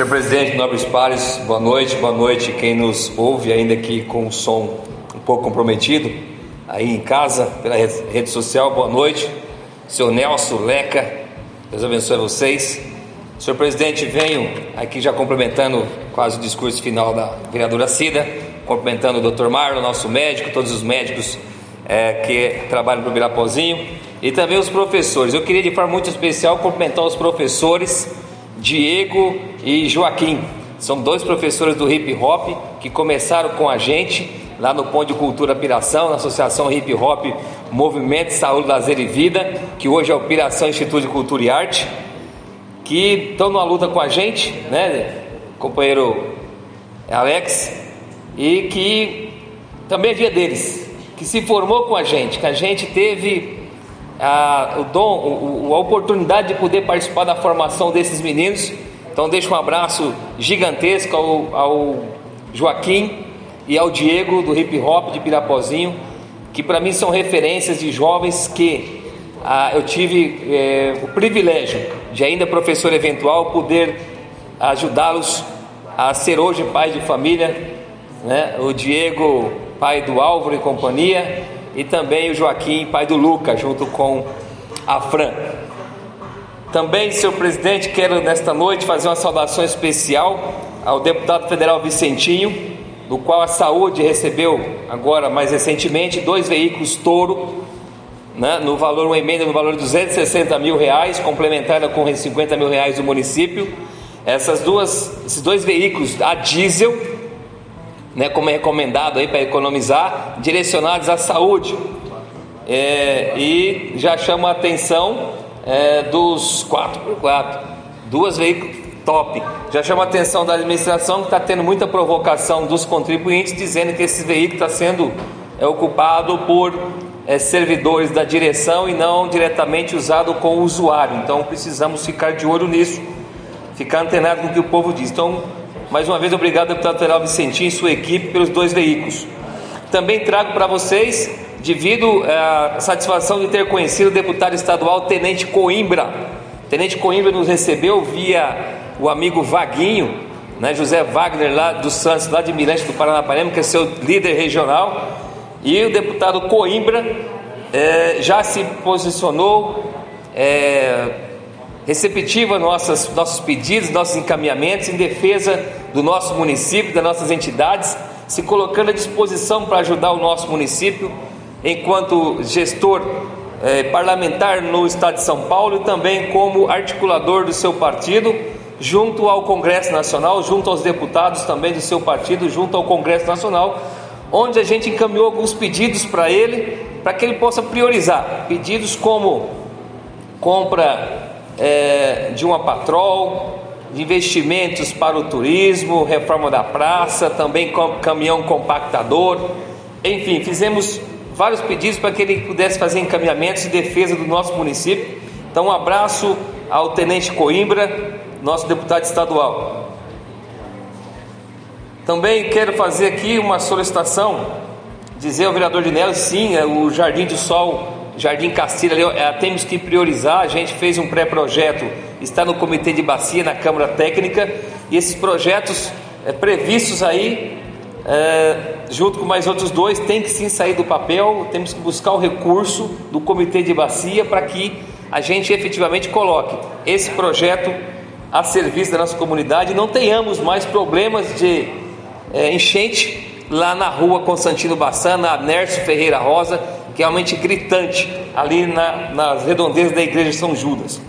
Senhor presidente, nobres pares, boa noite, boa noite quem nos ouve ainda aqui com o som um pouco comprometido, aí em casa, pela rede social, boa noite. Senhor Nelson Leca, Deus abençoe vocês. Senhor presidente, venho aqui já complementando quase o discurso final da vereadora Cida, cumprimentando o doutor Marlon, nosso médico, todos os médicos é, que trabalham para o Birapozinho e também os professores. Eu queria de forma muito especial cumprimentar os professores Diego e Joaquim. São dois professores do hip hop que começaram com a gente lá no Ponto de Cultura Piração, na Associação Hip Hop Movimento Saúde, Lazer e Vida, que hoje é o Piração Instituto de Cultura e Arte, que estão numa luta com a gente, né, companheiro Alex, e que também é dia deles, que se formou com a gente, que a gente teve a, o dom, a oportunidade de poder participar da formação desses meninos. Então deixo um abraço gigantesco ao, ao Joaquim e ao Diego do hip hop de Pirapozinho, que para mim são referências de jovens que ah, eu tive eh, o privilégio de ainda professor eventual poder ajudá-los a ser hoje pai de família, né? O Diego pai do Álvaro e companhia, e também o Joaquim, pai do Luca, junto com a Fran. Também, senhor presidente, quero nesta noite fazer uma saudação especial ao deputado federal Vicentinho, do qual a saúde recebeu agora mais recentemente dois veículos Toro, né, no valor, uma emenda no valor de 260 mil reais, complementada com 50 mil reais do município. Essas duas, esses dois veículos a diesel né, como é recomendado aí para economizar, direcionados à saúde. É, e já chama a atenção é, dos 4x4, duas veículos top. Já chama a atenção da administração que está tendo muita provocação dos contribuintes, dizendo que esse veículo está sendo é, ocupado por é, servidores da direção e não diretamente usado com o usuário. Então precisamos ficar de olho nisso, ficar antenado com o que o povo diz. Então, mais uma vez, obrigado, deputado federal Vicentinho e sua equipe pelos dois veículos. Também trago para vocês, devido à satisfação de ter conhecido o deputado estadual Tenente Coimbra. Tenente Coimbra nos recebeu via o amigo Vaguinho, né, José Wagner, lá do Santos, lá de Mirante do Paranapanema, que é seu líder regional. E o deputado Coimbra é, já se posicionou. É, receptiva nossas, nossos pedidos, nossos encaminhamentos em defesa do nosso município, das nossas entidades, se colocando à disposição para ajudar o nosso município, enquanto gestor eh, parlamentar no estado de São Paulo e também como articulador do seu partido, junto ao Congresso Nacional, junto aos deputados também do seu partido, junto ao Congresso Nacional, onde a gente encaminhou alguns pedidos para ele, para que ele possa priorizar pedidos como compra é, de uma patrol, investimentos para o turismo, reforma da praça, também caminhão compactador. Enfim, fizemos vários pedidos para que ele pudesse fazer encaminhamentos de defesa do nosso município. Então, um abraço ao Tenente Coimbra, nosso deputado estadual. Também quero fazer aqui uma solicitação, dizer ao vereador de Neves, sim, é o Jardim do Sol Jardim Castilho, ali, é, temos que priorizar. A gente fez um pré-projeto, está no comitê de bacia, na Câmara Técnica, e esses projetos é, previstos aí, é, junto com mais outros dois, tem que sim sair do papel. Temos que buscar o recurso do comitê de bacia para que a gente efetivamente coloque esse projeto a serviço da nossa comunidade não tenhamos mais problemas de é, enchente lá na rua Constantino Bassana, Nércio Ferreira Rosa realmente gritante ali na, nas redondezas da igreja de São Judas.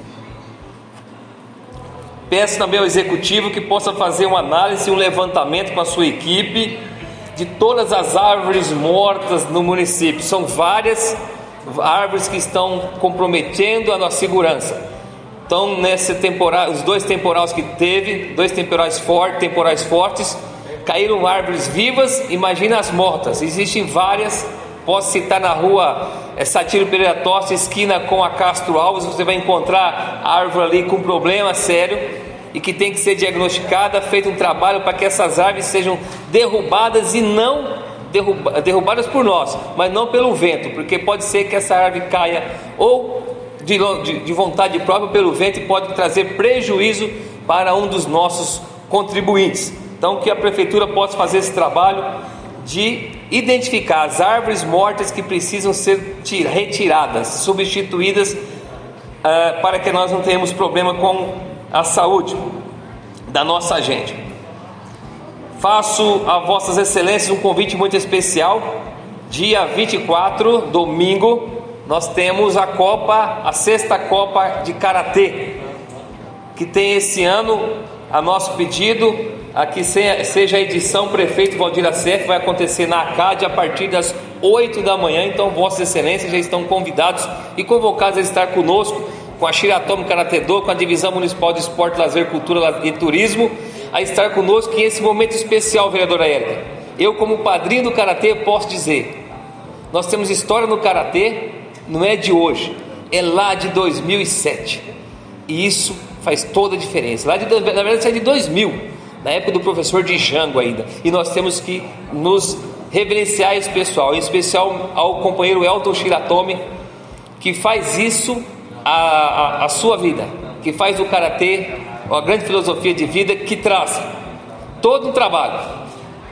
Peço também ao executivo que possa fazer uma análise um levantamento com a sua equipe de todas as árvores mortas no município. São várias árvores que estão comprometendo a nossa segurança. Então, nesse temporal, os dois temporais que teve, dois temporais fortes, temporais fortes, caíram árvores vivas, imagina as mortas. Existem várias Posso citar na rua é, Satiro Pereira Tosta, esquina com a Castro Alves, você vai encontrar árvore ali com problema sério e que tem que ser diagnosticada, feito um trabalho para que essas árvores sejam derrubadas e não derruba, derrubadas por nós, mas não pelo vento, porque pode ser que essa árvore caia ou de, de, de vontade própria pelo vento e pode trazer prejuízo para um dos nossos contribuintes. Então, que a prefeitura possa fazer esse trabalho de identificar as árvores mortas que precisam ser retiradas, substituídas, uh, para que nós não tenhamos problema com a saúde da nossa gente. Faço a Vossas Excelências um convite muito especial. Dia 24, domingo, nós temos a Copa, a sexta Copa de Karatê, que tem esse ano a nosso pedido aqui seja a edição Prefeito Valdir Acef, vai acontecer na ACAD a partir das 8 da manhã. Então, Vossas Excelências já estão convidados e convocados a estar conosco com a Shiratomo Karatedô, com a Divisão Municipal de Esporte, Lazer, Cultura e Turismo, a estar conosco em esse momento especial, vereadora Érica. Eu, como padrinho do Karatê, posso dizer: nós temos história no Karatê, não é de hoje, é lá de 2007. E isso faz toda a diferença. Lá de, na verdade, é de 2000 na época do professor de Jango ainda. E nós temos que nos reverenciar esse pessoal, em especial ao companheiro Elton Shiratomi, que faz isso a, a, a sua vida, que faz o karatê uma grande filosofia de vida que traz todo um trabalho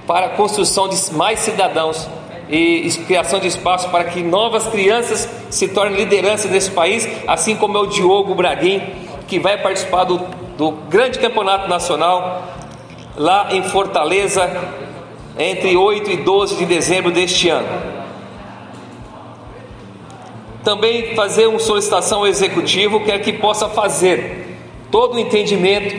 para a construção de mais cidadãos e criação de espaço para que novas crianças se tornem lideranças desse país, assim como é o Diogo Braguin, que vai participar do, do grande campeonato nacional lá em Fortaleza, entre 8 e 12 de dezembro deste ano. Também fazer uma solicitação ao executivo, quer que possa fazer todo o entendimento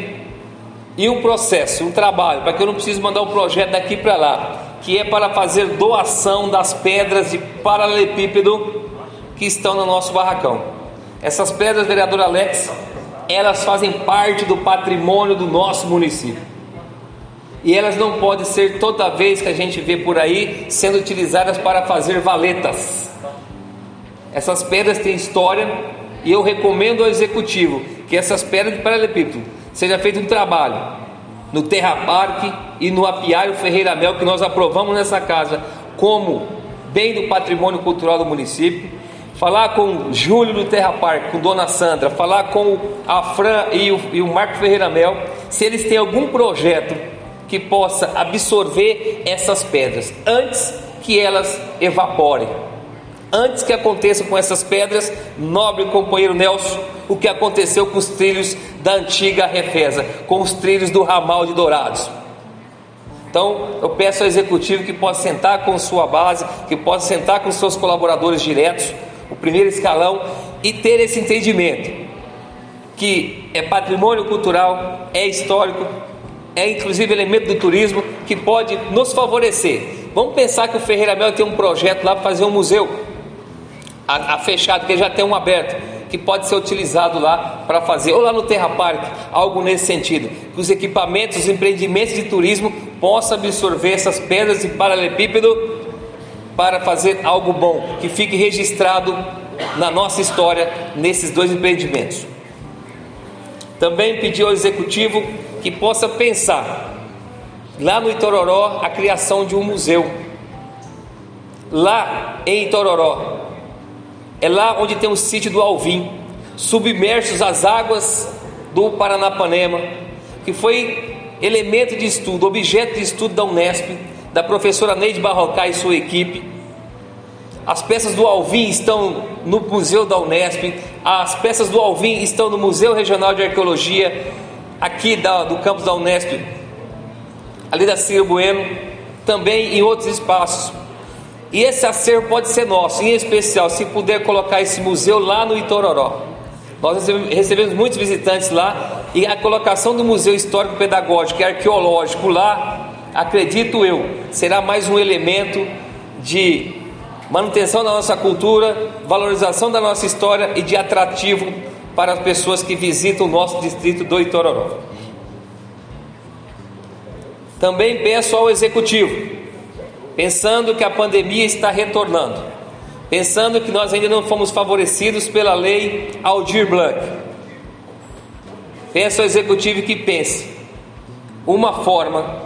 e um processo, um trabalho, para que eu não precise mandar um projeto daqui para lá, que é para fazer doação das pedras de paralelepípedo que estão no nosso barracão. Essas pedras, vereador Alex, elas fazem parte do patrimônio do nosso município e elas não podem ser toda vez que a gente vê por aí sendo utilizadas para fazer valetas. Essas pedras têm história e eu recomendo ao executivo que essas pedras de paralelepípedo seja feito um trabalho no Terra Parque e no Apiário Ferreira Mel que nós aprovamos nessa casa como bem do patrimônio cultural do município. Falar com Júlio do Terra Parque, com Dona Sandra, falar com a Fran e o, e o Marco Ferreira Mel, se eles têm algum projeto que possa absorver essas pedras antes que elas evaporem. Antes que aconteça com essas pedras, nobre companheiro Nelson, o que aconteceu com os trilhos da antiga Refesa, com os trilhos do ramal de Dourados. Então, eu peço ao executivo que possa sentar com sua base, que possa sentar com seus colaboradores diretos, o primeiro escalão, e ter esse entendimento que é patrimônio cultural, é histórico, é inclusive elemento do turismo que pode nos favorecer. Vamos pensar que o Ferreira Mel tem um projeto lá para fazer um museu a, a fechado, que já tem um aberto, que pode ser utilizado lá para fazer, ou lá no Terra Park, algo nesse sentido. Que os equipamentos, os empreendimentos de turismo possam absorver essas pedras de paralelepípedo para fazer algo bom, que fique registrado na nossa história nesses dois empreendimentos. Também pedi ao executivo que possa pensar lá no Itororó a criação de um museu. Lá em Itororó, é lá onde tem o sítio do Alvim, submersos às águas do Paranapanema, que foi elemento de estudo, objeto de estudo da Unesp, da professora Neide Barrocá e sua equipe. As peças do Alvim estão no Museu da Unesp, as peças do Alvim estão no Museu Regional de Arqueologia, aqui da, do campus da Unesp, ali da Ciro Bueno, também em outros espaços. E esse acervo pode ser nosso, em especial se puder colocar esse museu lá no Itororó. Nós recebemos muitos visitantes lá e a colocação do Museu Histórico Pedagógico e Arqueológico lá, acredito eu, será mais um elemento de manutenção da nossa cultura, valorização da nossa história e de atrativo para as pessoas que visitam o nosso distrito do Itororó. Também peço ao executivo, pensando que a pandemia está retornando, pensando que nós ainda não fomos favorecidos pela lei Aldir Blanc. Peço ao executivo que pense uma forma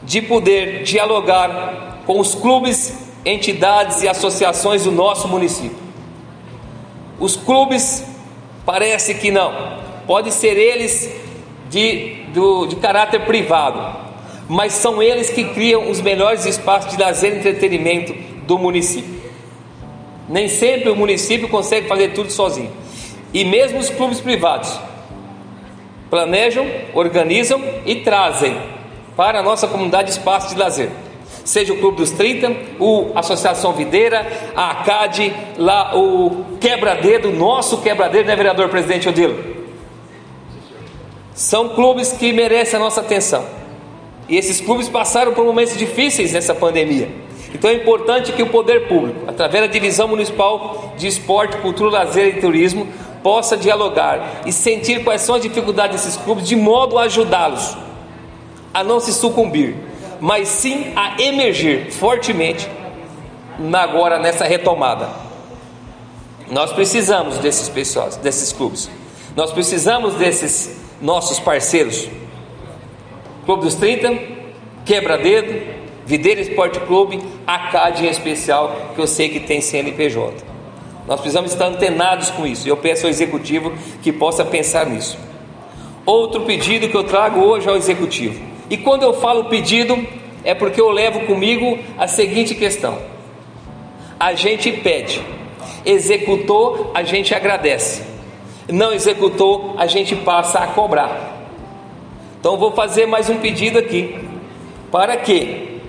de poder dialogar com os clubes, entidades e associações do nosso município. Os clubes Parece que não. Pode ser eles de, do, de caráter privado, mas são eles que criam os melhores espaços de lazer e entretenimento do município. Nem sempre o município consegue fazer tudo sozinho. E mesmo os clubes privados planejam, organizam e trazem para a nossa comunidade espaços de lazer. Seja o Clube dos 30, o Associação Videira, a ACAD, lá o Quebra-Dedo, nosso Quebra-Dedo, né, vereador presidente Odilo? São clubes que merecem a nossa atenção. E esses clubes passaram por momentos difíceis nessa pandemia. Então é importante que o poder público, através da Divisão Municipal de Esporte, Cultura, Lazer e Turismo, possa dialogar e sentir quais são as dificuldades desses clubes, de modo a ajudá-los a não se sucumbir, mas sim a emergir fortemente agora nessa retomada. Nós precisamos desses pessoas, desses clubes. Nós precisamos desses nossos parceiros. Clube dos 30, Quebra-Dedo, Videira Esporte Clube, a CAD em especial, que eu sei que tem CNPJ. Nós precisamos estar antenados com isso. E eu peço ao executivo que possa pensar nisso. Outro pedido que eu trago hoje ao executivo. E quando eu falo pedido, é porque eu levo comigo a seguinte questão: a gente pede, executou, a gente agradece não executou, a gente passa a cobrar. Então vou fazer mais um pedido aqui, para que,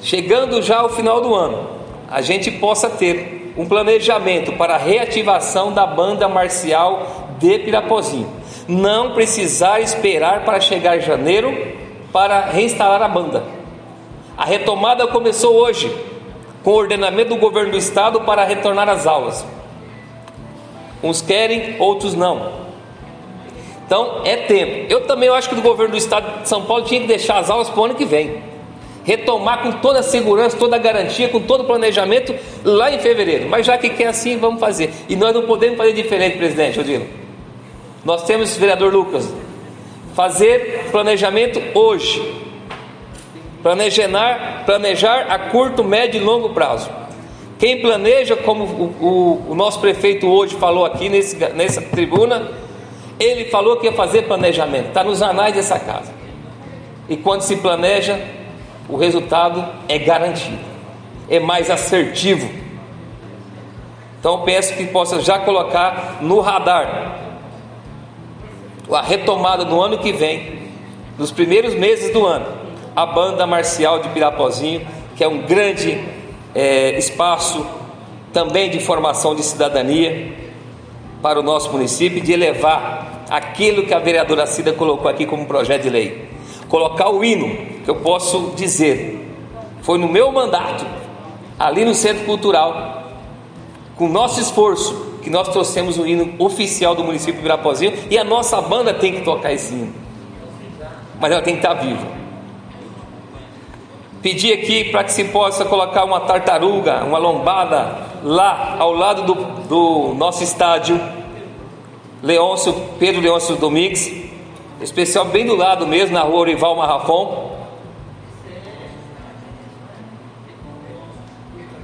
chegando já ao final do ano, a gente possa ter um planejamento para a reativação da banda marcial de Pirapozinho. Não precisar esperar para chegar janeiro para reinstalar a banda. A retomada começou hoje, com o ordenamento do governo do estado para retornar às aulas. Uns querem, outros não. Então é tempo. Eu também acho que o governo do estado de São Paulo tinha que deixar as aulas para o ano que vem. Retomar com toda a segurança, toda a garantia, com todo o planejamento lá em fevereiro. Mas já que quer assim, vamos fazer. E nós não podemos fazer diferente, presidente Odilo. Nós temos, vereador Lucas, fazer planejamento hoje. Planejar, planejar a curto, médio e longo prazo. Quem planeja, como o, o, o nosso prefeito hoje falou aqui nesse, nessa tribuna, ele falou que ia fazer planejamento, está nos anais dessa casa. E quando se planeja, o resultado é garantido, é mais assertivo. Então peço que possa já colocar no radar a retomada no ano que vem, nos primeiros meses do ano, a banda marcial de Pirapozinho, que é um grande é, espaço também de formação de cidadania para o nosso município, de elevar aquilo que a vereadora Cida colocou aqui como projeto de lei. Colocar o hino, que eu posso dizer, foi no meu mandato, ali no Centro Cultural, com nosso esforço, que nós trouxemos o hino oficial do município de Virapozinho e a nossa banda tem que tocar esse hino, mas ela tem que estar viva. Pedir aqui para que se possa colocar uma tartaruga, uma lombada lá ao lado do, do nosso estádio Leôncio, Pedro Leôncio Domingues, especial bem do lado mesmo, na rua Orival Marrafon.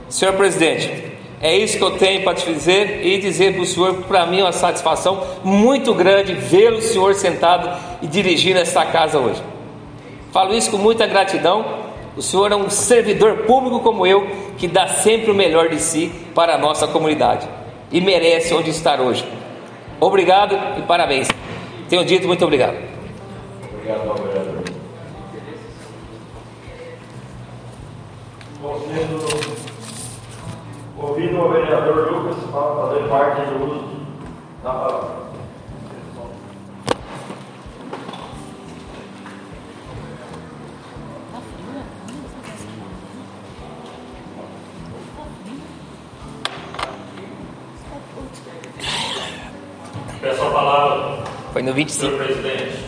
Senhor presidente, é isso que eu tenho para te dizer e dizer para o senhor que para mim é uma satisfação muito grande vê-lo, senhor, sentado e dirigindo esta casa hoje. Falo isso com muita gratidão o Senhor é um servidor público como eu, que dá sempre o melhor de si para a nossa comunidade e merece onde estar hoje. Obrigado e parabéns. Tenho dito muito obrigado. Obrigado, vereador. Ouvindo o vereador Lucas fazer parte do uso da palavra. No 25.